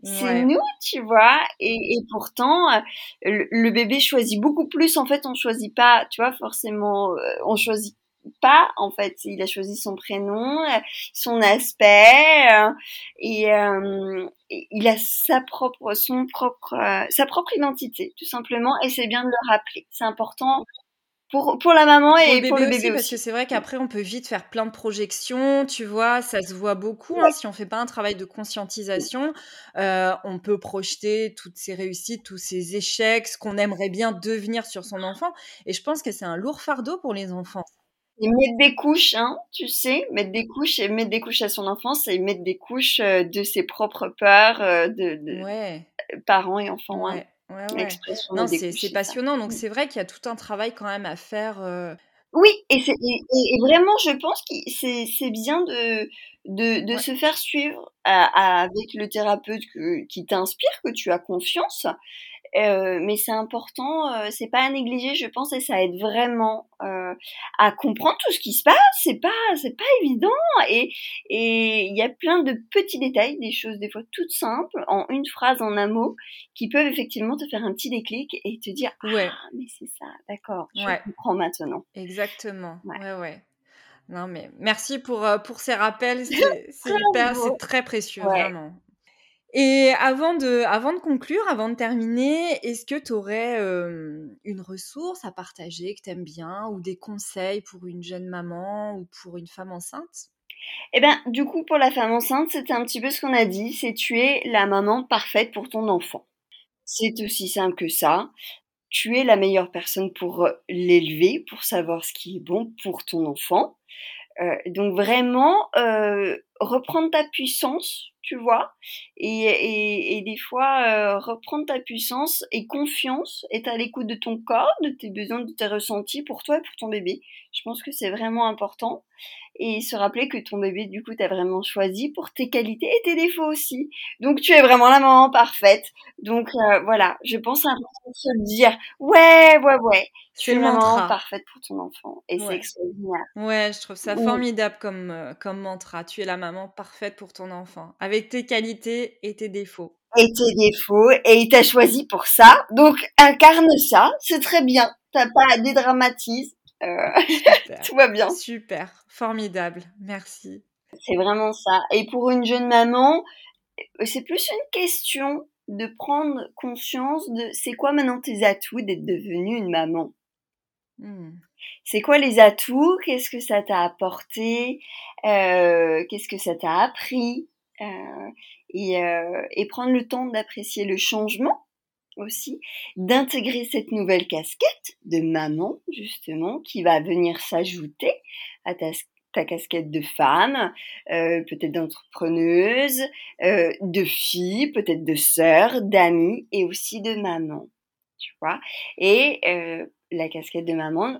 c'est nous, tu vois. Et, et pourtant, euh, le, bébé choisit beaucoup plus. En fait, on choisit pas, tu vois, forcément, euh, on choisit pas en fait il a choisi son prénom son aspect euh, et, il a sa propre son propre sa propre identité tout simplement et c'est bien de le rappeler c'est important pour, pour la maman et pour le bébé, aussi, Parce que c'est vrai qu'après, on peut vite faire plein de projections, tu vois, ça se voit beaucoup. Hein, si on fait pas un travail de conscientisation, euh, on peut projeter toutes ses réussites, tous ses échecs, ce qu'on aimerait bien devenir sur son enfant. Et je pense que c'est un lourd fardeau pour les enfants. Et mettre des couches, hein, tu sais, mettre des couches et mettre des couches à son enfant, c'est mettre des couches euh, de ses propres peurs euh, de, parents et enfants. Hein. Ouais, ouais. Non, c'est passionnant. Donc, c'est vrai qu'il y a tout un travail quand même à faire. Euh. Oui, et, et, vraiment, je pense que c'est bien de, de, de se faire suivre avec le thérapeute qui t'inspire, que tu as confiance, euh, mais c'est important, euh, c'est pas à négliger, je pense, et ça aide vraiment euh, à comprendre tout ce qui se passe. C'est pas, c'est pas évident, et et il y a plein de petits détails, des choses des fois toutes simples, en une phrase, en un mot, qui peuvent effectivement te faire un petit déclic et te dire ah mais c'est ça, d'accord, je comprends maintenant. Exactement. Ouais ouais. Non mais merci pour pour ces rappels, (laughs) c'est hyper, c'est très précieux vraiment. Et avant de, avant de conclure, avant de terminer, est-ce que tu aurais une ressource à partager que tu aimes bien ou des conseils pour une jeune maman ou pour une femme enceinte? Eh bien, du coup, pour la femme enceinte, c'était un petit peu ce qu'on a dit, c'est tu es la maman parfaite pour ton enfant. C'est aussi simple que ça. Tu es la meilleure personne pour l'élever, pour savoir ce qui est bon pour ton enfant. Euh, donc vraiment, euh, reprendre ta puissance, tu vois, et, et, et des fois euh, reprendre ta puissance et confiance, être à l'écoute de ton corps, de tes besoins, de tes ressentis pour toi et pour ton bébé. Je pense que c'est vraiment important et se rappeler que ton bébé, du coup, t'as vraiment choisi pour tes qualités et tes défauts aussi. Donc, tu es vraiment la maman parfaite. Donc, euh, voilà, je pense à se dire, ouais, ouais, ouais, tu es la maman parfaite pour ton enfant. Et c'est extraordinaire. Ouais, je trouve ça formidable comme, euh, comme mantra. Tu es la maman parfaite pour ton enfant, avec tes qualités et tes défauts. Et tes défauts, et il t'a choisi pour ça. Donc, incarne ça, c'est très bien. T'as pas à dédramatiser (laughs) (laughs) tout va bien. Super, formidable, merci. C'est vraiment ça. Et pour une jeune maman, c'est plus une question de prendre conscience de c'est quoi maintenant tes atouts d'être devenue une maman. Hmm. C'est quoi les atouts? Qu'est-ce que ça t'a apporté? Euh, Qu'est-ce que ça t'a appris? Euh, et, et prendre le temps d'apprécier le changement aussi, d'intégrer cette nouvelle casquette de maman, justement, qui va venir s'ajouter à ta, casquette de femme, euh, peut-être d'entrepreneuse, euh, de fille, peut-être de sœur, d'amie et aussi de maman. Tu vois Et euh, la casquette de maman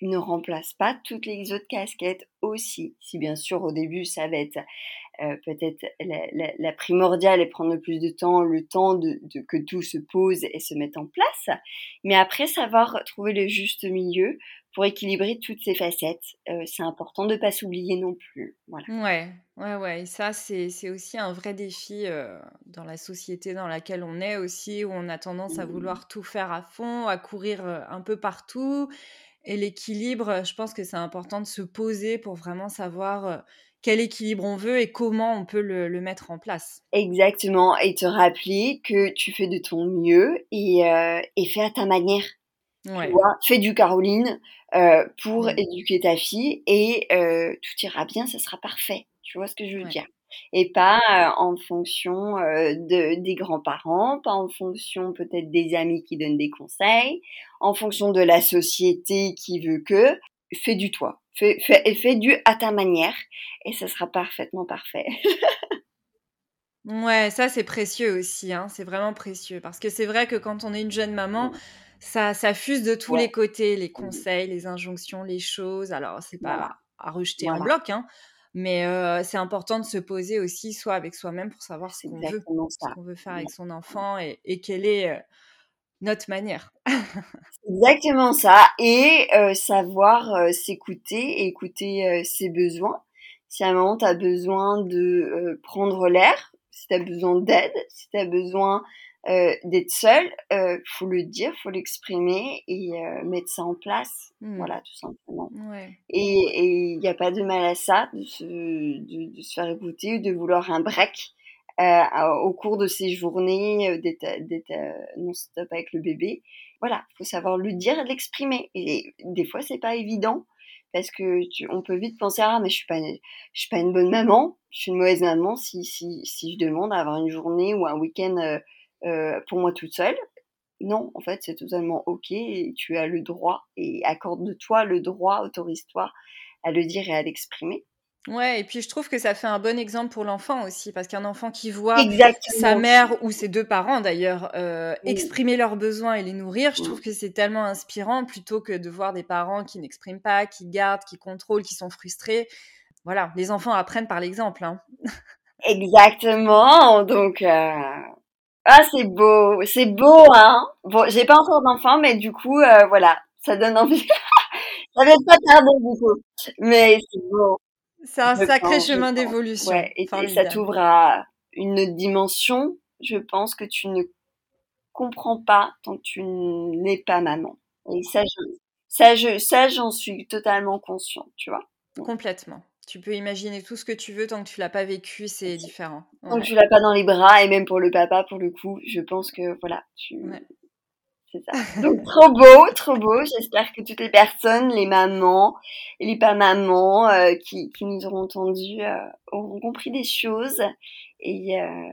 ne remplace pas toutes les autres casquettes aussi. Si bien sûr au début ça va être euh, peut-être la, primordiale est prendre le plus de temps, le temps que tout se pose et se mette en place. Mais après, savoir trouver le juste milieu pour équilibrer toutes ces facettes. Euh, c'est important de ne pas s'oublier non plus. Voilà. Ouais, ouais, ouais. Ça, c'est aussi un vrai défi euh, dans la société dans laquelle on est aussi, où on a tendance à vouloir tout faire à fond, à courir un peu partout. Et l'équilibre, je pense que c'est important de se poser pour vraiment savoir quel équilibre on veut et comment on peut le, mettre en place. Exactement, et te rappeler que tu fais de ton mieux et, euh, et fais à ta manière. Ouais. Tu vois, fais du Caroline euh, pour mmh. éduquer ta fille et euh, tout ira bien, ça sera parfait. Tu vois ce que je veux dire? Et pas en fonction de, des grands-parents, pas en fonction peut-être des amis qui donnent des conseils, en fonction de la société qui veut que. Fais du toi. Fais, fais, fais du à ta manière et ça sera parfaitement parfait. (laughs) ouais, ça c'est précieux aussi, hein, c'est vraiment précieux. Parce que c'est vrai que quand on est une jeune maman, ça, ça fuse de tous les côtés, les conseils, les injonctions, les choses. Alors c'est pas à rejeter en bloc, hein, mais euh, c'est important de se poser aussi, soit avec soi-même pour savoir ce qu'on veut, ce qu'on veut faire avec son enfant et, et quelle est euh, notre manière. (laughs) exactement ça. Et euh, savoir euh, s'écouter et écouter euh, ses besoins. Si à un moment tu as besoin de prendre l'air, si tu as besoin d'aide, si tu as besoin d'être seul, faut le dire, faut l'exprimer et mettre ça en place. Mmh. Voilà, tout simplement. Et il n'y a pas de mal à ça, de se, de, de se faire écouter ou de vouloir un break. Euh, au cours de ces journées euh, d'être euh, non-stop avec le bébé. Voilà, il faut savoir le dire et l'exprimer. Et des fois, c'est pas évident parce que on peut vite penser ah mais je suis pas je suis pas une bonne maman, je suis une mauvaise maman si si si je demande à avoir une journée ou un week-end pour moi toute seule. Non, en fait, c'est totalement ok et tu as le droit et accorde-toi le droit, autorise-toi à le dire et à l'exprimer. Ouais, et puis je trouve que ça fait un bon exemple pour l'enfant aussi, parce qu'un enfant qui voit sa mère ou ses deux parents d'ailleurs euh, exprimer leurs besoins et les nourrir, je trouve que c'est tellement inspirant plutôt que de voir des parents qui n'expriment pas, qui gardent, qui contrôlent, qui sont frustrés. Voilà, les enfants apprennent par l'exemple. Hein. Exactement, donc euh, ah c'est beau, c'est beau hein. Bon, j'ai pas encore d'enfant, mais du coup euh, voilà, ça donne envie. (laughs) ça va pas tarder du coup, mais c'est beau. C'est un sacré chemin d'évolution. et, ça t'ouvre à une dimension, je pense, que tu ne comprends pas tant que tu n'es pas maman. Et ça, ça, je, ça, j'en suis totalement consciente, tu vois. Complètement. Tu peux imaginer tout ce que tu veux tant que tu l'as pas vécu, c'est différent. Tant que tu l'as pas dans les bras, et même pour le papa, pour le coup, je pense que voilà, tu, c'est ça. Donc trop beau, trop beau. J'espère que toutes les personnes, les mamans et les pas mamans euh, qui, qui, nous auront entendu euh, auront compris des choses et, euh,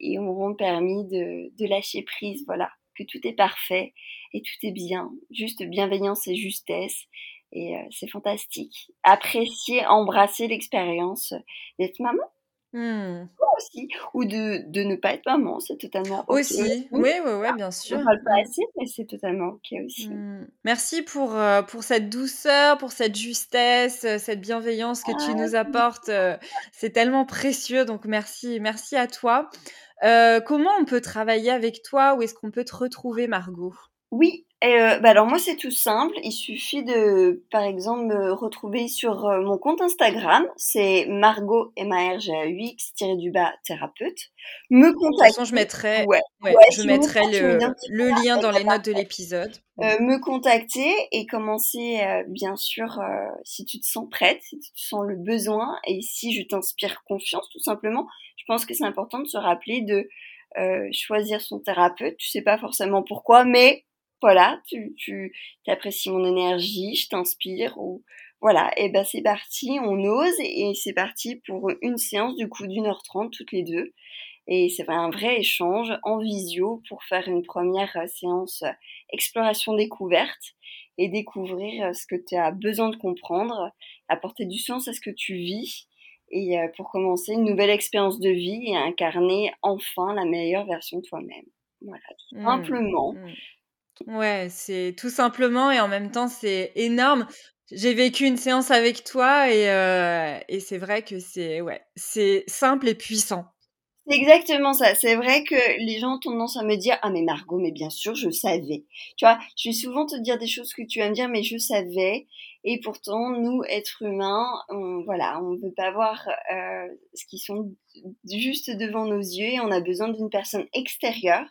et auront permis de, de lâcher prise. Voilà, que tout est parfait et tout est bien. Juste bienveillance et justesse. Et c'est fantastique. Apprécier, embrasser l'expérience d'être maman Mmh. Aussi. Ou de, de, ne pas être maman, c'est totalement OK. Aussi, oui, oui, oui, bien sûr. On parle pas mmh. assez, mais c'est totalement OK aussi. Mmh. Merci pour, euh, pour cette douceur, pour cette justesse, euh, cette bienveillance que tu nous ah, apportes. Euh, c'est tellement précieux, donc merci, merci à toi. comment on peut travailler avec toi Où est-ce qu'on peut te retrouver, Margot? Oui, euh, bah alors moi c'est tout simple, il suffit de par exemple me retrouver sur euh, mon compte Instagram, c'est Margot M A R G A U X du bas thérapeute. Me contacter. De toute façon je mettrai, ouais, je mettrai le, le, lien dans les notes de l'épisode. Euh, me contacter et commencer euh, bien sûr si tu te sens prête, si tu te sens le besoin et si je t'inspire confiance tout simplement. Je pense que c'est important de se rappeler de choisir son thérapeute. Tu sais pas forcément pourquoi, mais voilà, tu, tu apprécies mon énergie, je t'inspire ou voilà, et ben c'est parti, on ose et c'est parti pour une séance du coup d'une heure trente toutes les deux. Et c'est un vrai échange en visio pour faire une première euh, séance euh, exploration découverte et découvrir euh, ce que tu as besoin de comprendre, apporter du sens à ce que tu vis et pour commencer une nouvelle expérience de vie et incarner enfin la meilleure version de toi-même. Voilà, tout mmh. simplement. Mmh. Ouais, c'est tout simplement et en même temps, c'est énorme. J'ai vécu une séance avec toi et, et c'est vrai que c'est ouais, c'est simple et puissant. C'est exactement ça. C'est vrai que les gens ont tendance à me dire Ah, mais Margot, mais bien sûr, je savais. Tu vois, je vais souvent te dire des choses que tu vas me dire, mais je savais. Et pourtant, nous, êtres humains, on, voilà, on ne veut pas voir euh, ce qui sont juste devant nos yeux et on a besoin d'une personne extérieure,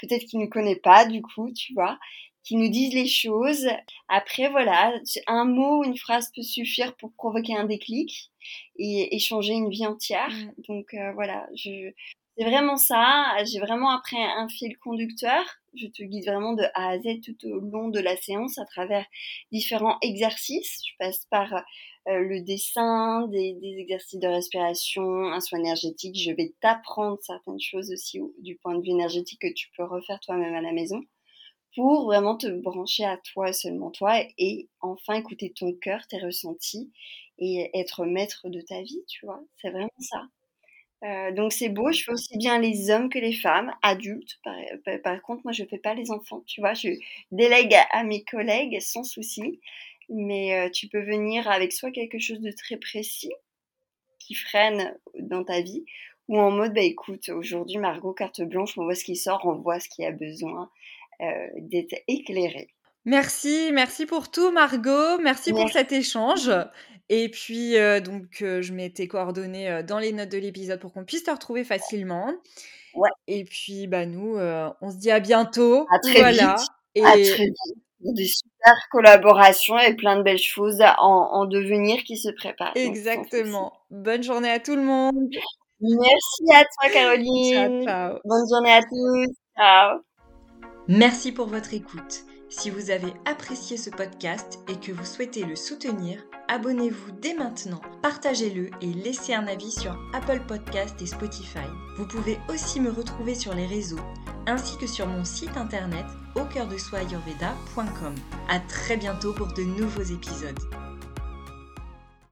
peut-être qui ne connaît pas, du coup, tu vois, qui nous dise les choses. Après, voilà, un mot, une phrase peut suffire pour provoquer un déclic et, changer une vie entière. Mm. Donc euh, voilà, je, c'est vraiment ça. J'ai vraiment après un fil conducteur. Je te guide vraiment de A à Z tout au long de la séance à travers différents exercices. Je passe par euh, le dessin, des, des, exercices de respiration, un soin énergétique. Je vais t'apprendre certaines choses aussi du point de vue énergétique que tu peux refaire toi-même à la maison pour vraiment te brancher à toi seulement toi et enfin écouter ton cœur, tes ressentis et être maître de ta vie, tu vois. C'est vraiment ça. Euh, donc c'est beau, je fais aussi bien les hommes que les femmes, adultes. Par, contre, moi je fais pas les enfants, tu vois. Je délègue à, mes collègues sans souci. Mais euh, tu peux venir avec soit quelque chose de très précis qui freine dans ta vie, ou en mode bah écoute, aujourd'hui Margot carte blanche, on voit ce qui sort, on voit ce qui a besoin d'être éclairé. Merci, merci pour tout Margot, merci, pour cet échange. Et puis euh, donc euh, je mets tes coordonnées dans les notes de l'épisode pour qu'on puisse te retrouver facilement. Ouais. Et puis bah nous on se dit à bientôt. À très vite. Et... À très vite. Des super collaborations et plein de belles choses en, devenir qui se préparent. Exactement. Bonne journée à tout le monde. Merci à toi Caroline. ciao. Bonne journée à tous. Ciao. Merci pour votre écoute. Si vous avez apprécié ce podcast et que vous souhaitez le soutenir, abonnez-vous dès maintenant, partagez-le et laissez un avis sur Apple Podcast et Spotify. Vous pouvez aussi me retrouver sur les réseaux ainsi que sur mon site internet au cœur de soi À très bientôt pour de nouveaux épisodes.